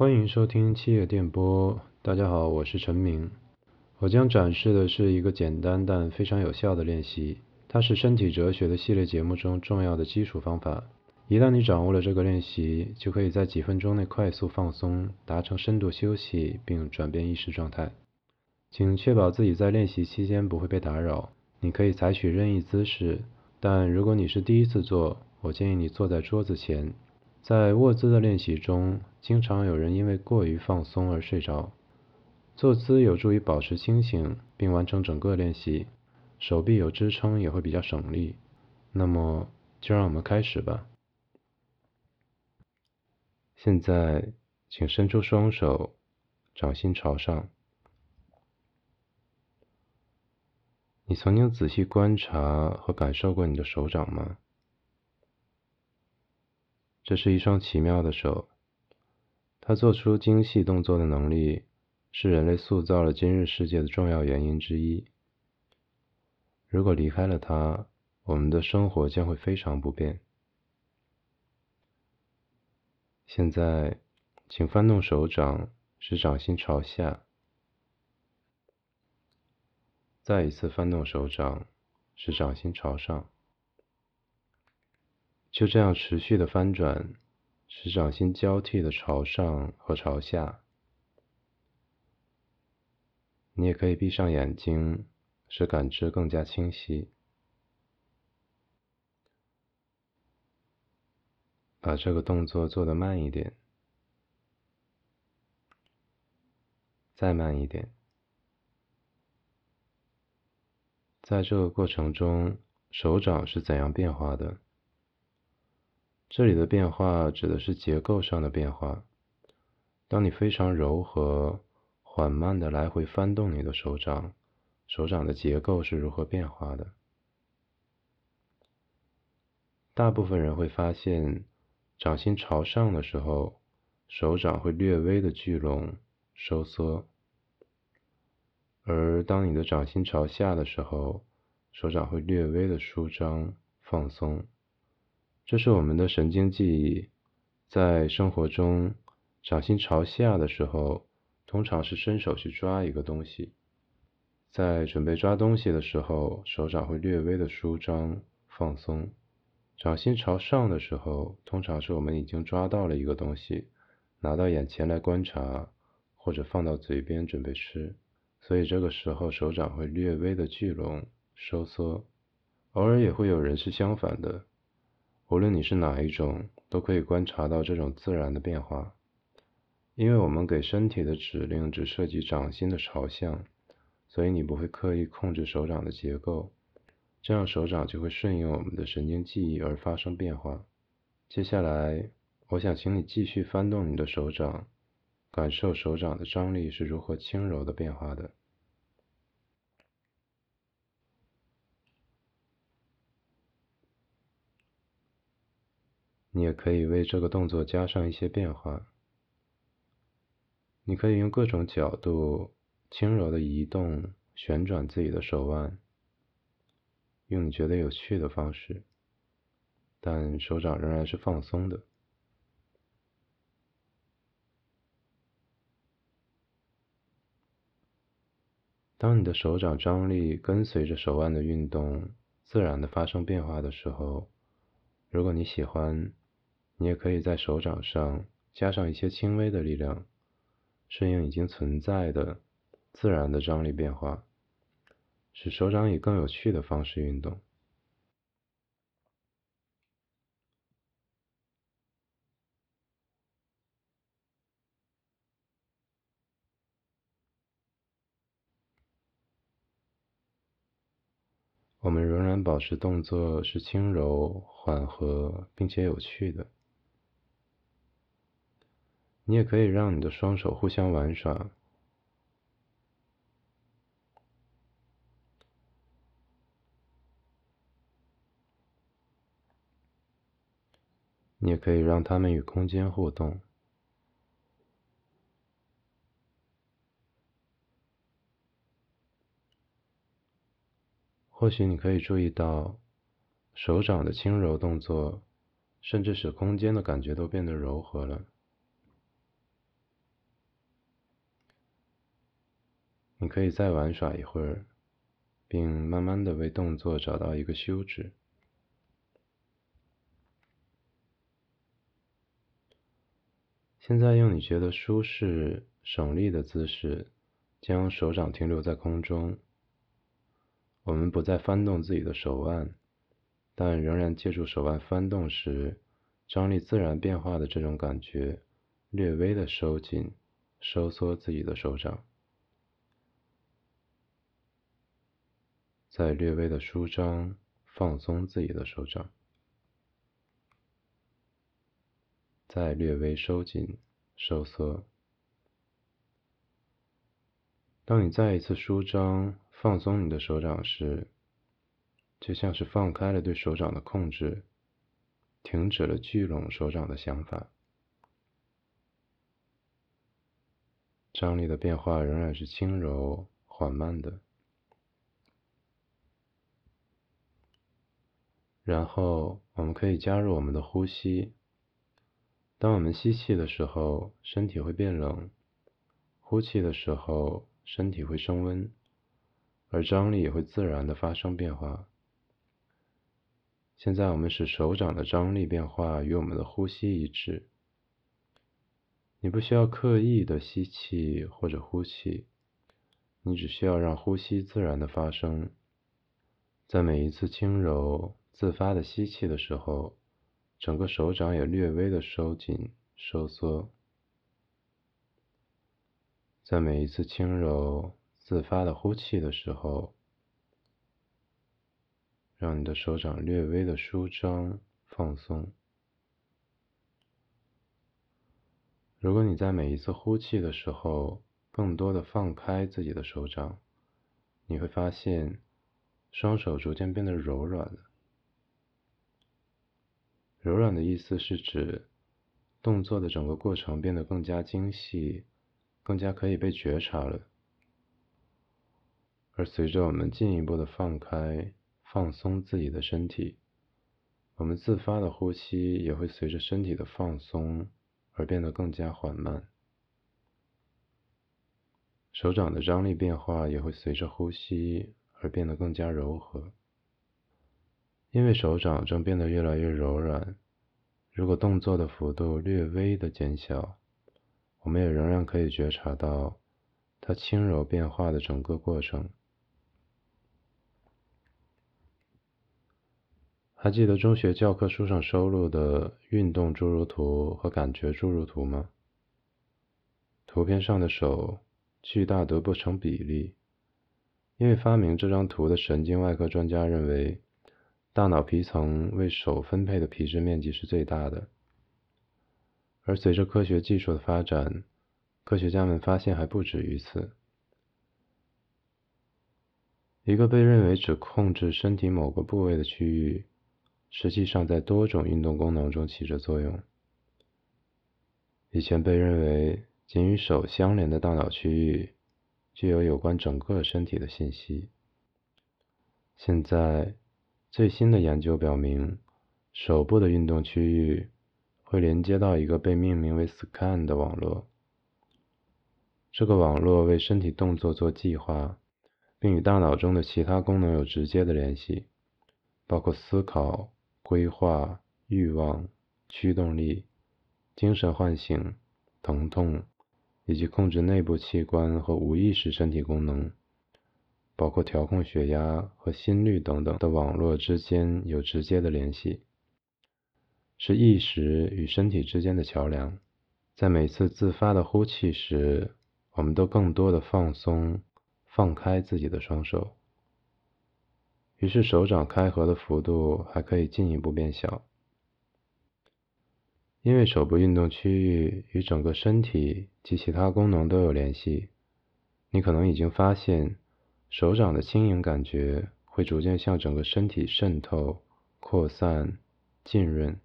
欢迎收听七叶电波。大家好，我是陈明。我将展示的是一个简单但非常有效的练习，它是身体哲学的系列节目中重要的基础方法。一旦你掌握了这个练习，就可以在几分钟内快速放松，达成深度休息，并转变意识状态。请确保自己在练习期间不会被打扰。你可以采取任意姿势，但如果你是第一次做，我建议你坐在桌子前。在卧姿的练习中，经常有人因为过于放松而睡着。坐姿有助于保持清醒并完成整个练习，手臂有支撑也会比较省力。那么，就让我们开始吧。现在，请伸出双手，掌心朝上。你曾经仔细观察和感受过你的手掌吗？这是一双奇妙的手，它做出精细动作的能力是人类塑造了今日世界的重要原因之一。如果离开了它，我们的生活将会非常不便。现在，请翻动手掌，使掌心朝下。再一次翻动手掌，使掌心朝上。就这样持续的翻转，使掌心交替的朝上和朝下。你也可以闭上眼睛，使感知更加清晰。把这个动作做得慢一点，再慢一点。在这个过程中，手掌是怎样变化的？这里的变化指的是结构上的变化。当你非常柔和、缓慢的来回翻动你的手掌，手掌的结构是如何变化的？大部分人会发现。掌心朝上的时候，手掌会略微的聚拢、收缩；而当你的掌心朝下的时候，手掌会略微的舒张、放松。这是我们的神经记忆。在生活中，掌心朝下的时候，通常是伸手去抓一个东西。在准备抓东西的时候，手掌会略微的舒张、放松。掌心朝上的时候，通常是我们已经抓到了一个东西，拿到眼前来观察，或者放到嘴边准备吃，所以这个时候手掌会略微的聚拢、收缩。偶尔也会有人是相反的。无论你是哪一种，都可以观察到这种自然的变化，因为我们给身体的指令只涉及掌心的朝向，所以你不会刻意控制手掌的结构。这样手掌就会顺应我们的神经记忆而发生变化。接下来，我想请你继续翻动你的手掌，感受手掌的张力是如何轻柔的变化的。你也可以为这个动作加上一些变化。你可以用各种角度轻柔的移动、旋转自己的手腕。用你觉得有趣的方式，但手掌仍然是放松的。当你的手掌张力跟随着手腕的运动自然的发生变化的时候，如果你喜欢，你也可以在手掌上加上一些轻微的力量，顺应已经存在的自然的张力变化。使手掌以更有趣的方式运动。我们仍然保持动作是轻柔、缓和并且有趣的。你也可以让你的双手互相玩耍。你也可以让它们与空间互动。或许你可以注意到，手掌的轻柔动作，甚至使空间的感觉都变得柔和了。你可以再玩耍一会儿，并慢慢的为动作找到一个休止。现在用你觉得舒适、省力的姿势，将手掌停留在空中。我们不再翻动自己的手腕，但仍然借助手腕翻动时张力自然变化的这种感觉，略微的收紧、收缩自己的手掌，再略微的舒张、放松自己的手掌。再略微收紧、收缩。当你再一次舒张、放松你的手掌时，就像是放开了对手掌的控制，停止了聚拢手掌的想法。张力的变化仍然是轻柔、缓慢的。然后，我们可以加入我们的呼吸。当我们吸气的时候，身体会变冷；呼气的时候，身体会升温，而张力也会自然的发生变化。现在，我们使手掌的张力变化与我们的呼吸一致。你不需要刻意的吸气或者呼气，你只需要让呼吸自然的发生。在每一次轻柔自发的吸气的时候。整个手掌也略微的收紧、收缩，在每一次轻柔自发的呼气的时候，让你的手掌略微的舒张、放松。如果你在每一次呼气的时候，更多的放开自己的手掌，你会发现双手逐渐变得柔软了。柔软的意思是指动作的整个过程变得更加精细，更加可以被觉察了。而随着我们进一步的放开、放松自己的身体，我们自发的呼吸也会随着身体的放松而变得更加缓慢，手掌的张力变化也会随着呼吸而变得更加柔和。因为手掌正变得越来越柔软，如果动作的幅度略微的减小，我们也仍然可以觉察到它轻柔变化的整个过程。还记得中学教科书上收录的运动侏儒图和感觉侏儒图吗？图片上的手巨大得不成比例，因为发明这张图的神经外科专家认为。大脑皮层为手分配的皮质面积是最大的，而随着科学技术的发展，科学家们发现还不止于此。一个被认为只控制身体某个部位的区域，实际上在多种运动功能中起着作用。以前被认为仅与手相连的大脑区域，具有有关整个身体的信息。现在。最新的研究表明，手部的运动区域会连接到一个被命名为 “scan” 的网络。这个网络为身体动作做计划，并与大脑中的其他功能有直接的联系，包括思考、规划、欲望、驱动力、精神唤醒、疼痛，以及控制内部器官和无意识身体功能。包括调控血压和心率等等的网络之间有直接的联系，是意识与身体之间的桥梁。在每次自发的呼气时，我们都更多的放松、放开自己的双手，于是手掌开合的幅度还可以进一步变小。因为手部运动区域与整个身体及其他功能都有联系，你可能已经发现。手掌的轻盈感觉会逐渐向整个身体渗透、扩散、浸润。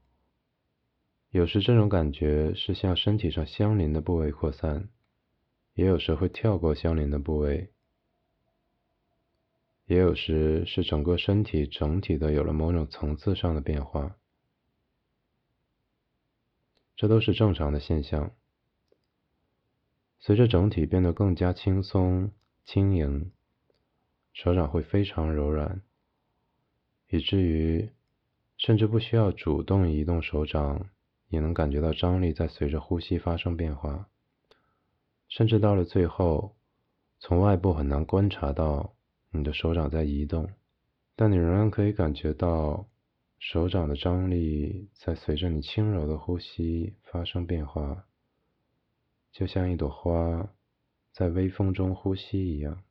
有时这种感觉是向身体上相邻的部位扩散，也有时会跳过相邻的部位，也有时是整个身体整体的有了某种层次上的变化。这都是正常的现象。随着整体变得更加轻松。轻盈，手掌会非常柔软，以至于甚至不需要主动移动手掌，也能感觉到张力在随着呼吸发生变化。甚至到了最后，从外部很难观察到你的手掌在移动，但你仍然可以感觉到手掌的张力在随着你轻柔的呼吸发生变化，就像一朵花。在微风中呼吸一样。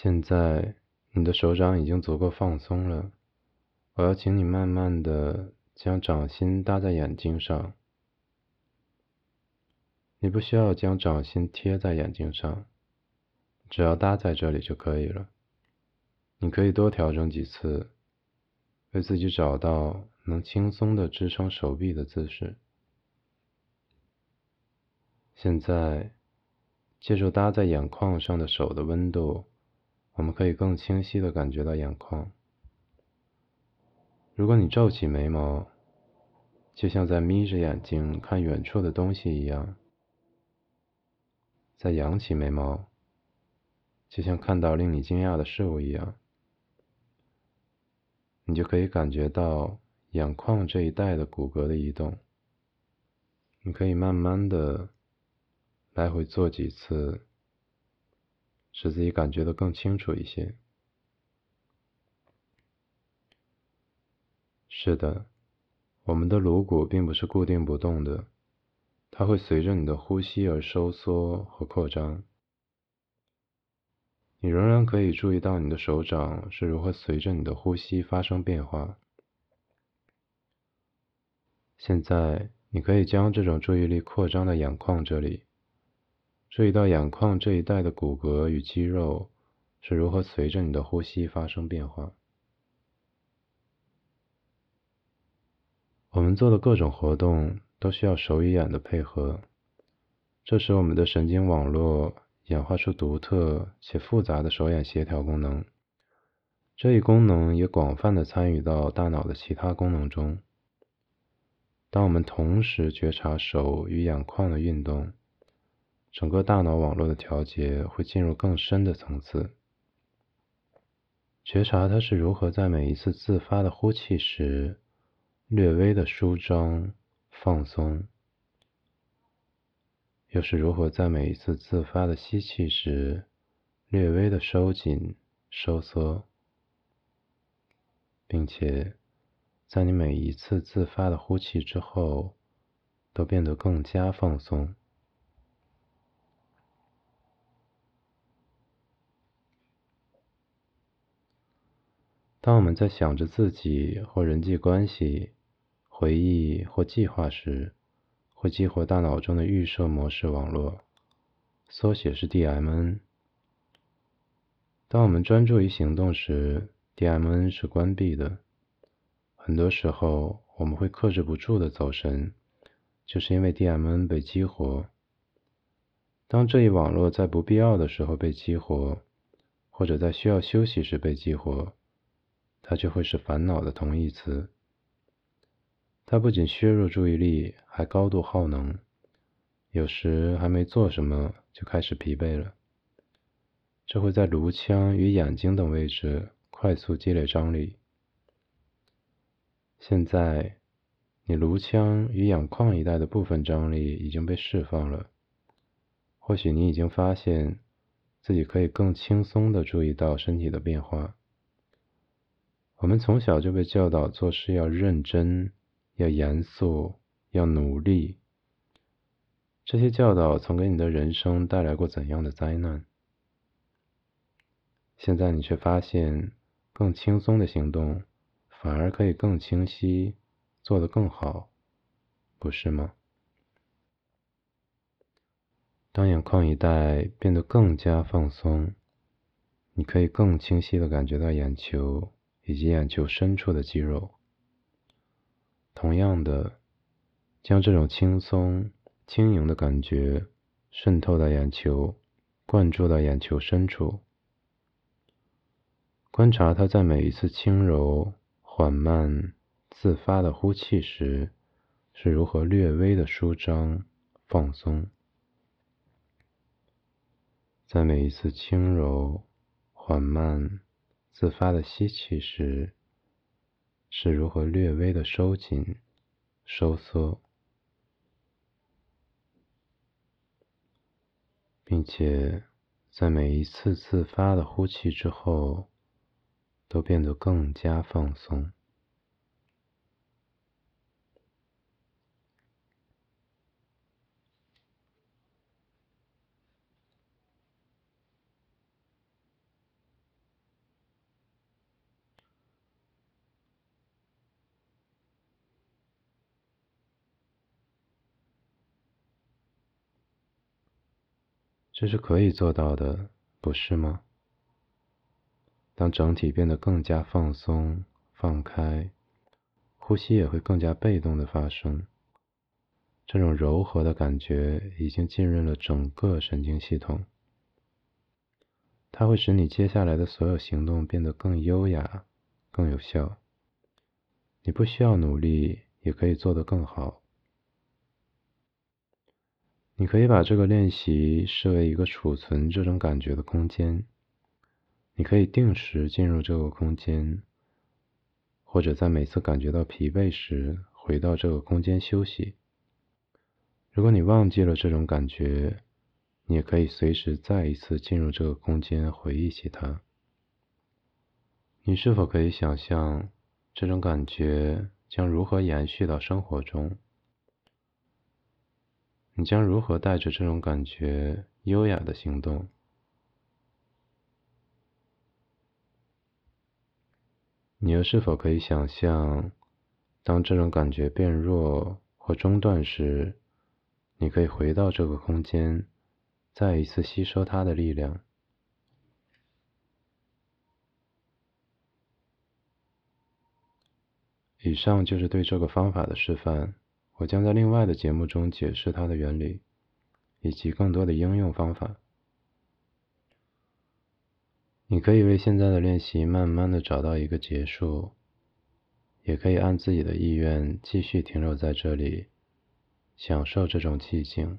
现在你的手掌已经足够放松了，我要请你慢慢的将掌心搭在眼睛上。你不需要将掌心贴在眼睛上，只要搭在这里就可以了。你可以多调整几次，为自己找到。能轻松的支撑手臂的姿势。现在，借助搭在眼眶上的手的温度，我们可以更清晰的感觉到眼眶。如果你皱起眉毛，就像在眯着眼睛看远处的东西一样；再扬起眉毛，就像看到令你惊讶的事物一样。你就可以感觉到。眼眶这一带的骨骼的移动，你可以慢慢的来回做几次，使自己感觉的更清楚一些。是的，我们的颅骨并不是固定不动的，它会随着你的呼吸而收缩和扩张。你仍然可以注意到你的手掌是如何随着你的呼吸发生变化。现在，你可以将这种注意力扩张到眼眶这里，注意到眼眶这一带的骨骼与肌肉是如何随着你的呼吸发生变化。我们做的各种活动都需要手与眼的配合，这使我们的神经网络演化出独特且复杂的手眼协调功能。这一功能也广泛的参与到大脑的其他功能中。当我们同时觉察手与眼眶的运动，整个大脑网络的调节会进入更深的层次。觉察它是如何在每一次自发的呼气时略微的舒张、放松，又是如何在每一次自发的吸气时略微的收紧、收缩，并且。在你每一次自发的呼气之后，都变得更加放松。当我们在想着自己或人际关系、回忆或计划时，会激活大脑中的预设模式网络，缩写是 DMN。当我们专注于行动时，DMN 是关闭的。很多时候，我们会克制不住的走神，就是因为 DMN 被激活。当这一网络在不必要的时候被激活，或者在需要休息时被激活，它就会是烦恼的同义词。它不仅削弱注意力，还高度耗能，有时还没做什么就开始疲惫了。这会在颅腔与眼睛等位置快速积累张力。现在，你颅腔与眼眶一带的部分张力已经被释放了。或许你已经发现自己可以更轻松地注意到身体的变化。我们从小就被教导做事要认真、要严肃、要努力。这些教导曾给你的人生带来过怎样的灾难？现在你却发现，更轻松的行动。反而可以更清晰，做得更好，不是吗？当眼眶一带变得更加放松，你可以更清晰的感觉到眼球以及眼球深处的肌肉。同样的，将这种轻松、轻盈的感觉渗透到眼球，灌注到眼球深处，观察它在每一次轻柔。缓慢、自发的呼气时，是如何略微的舒张、放松，在每一次轻柔、缓慢、自发的吸气时，是如何略微的收紧、收缩，并且在每一次自发的呼气之后，都变得更加放松。这是可以做到的，不是吗？当整体变得更加放松、放开，呼吸也会更加被动的发生。这种柔和的感觉已经浸润了整个神经系统，它会使你接下来的所有行动变得更优雅、更有效。你不需要努力，也可以做得更好。你可以把这个练习视为一个储存这种感觉的空间。你可以定时进入这个空间，或者在每次感觉到疲惫时回到这个空间休息。如果你忘记了这种感觉，你也可以随时再一次进入这个空间回忆起它。你是否可以想象这种感觉将如何延续到生活中？你将如何带着这种感觉优雅的行动？你又是否可以想象，当这种感觉变弱或中断时，你可以回到这个空间，再一次吸收它的力量？以上就是对这个方法的示范。我将在另外的节目中解释它的原理，以及更多的应用方法。你可以为现在的练习慢慢的找到一个结束，也可以按自己的意愿继续停留在这里，享受这种寂静。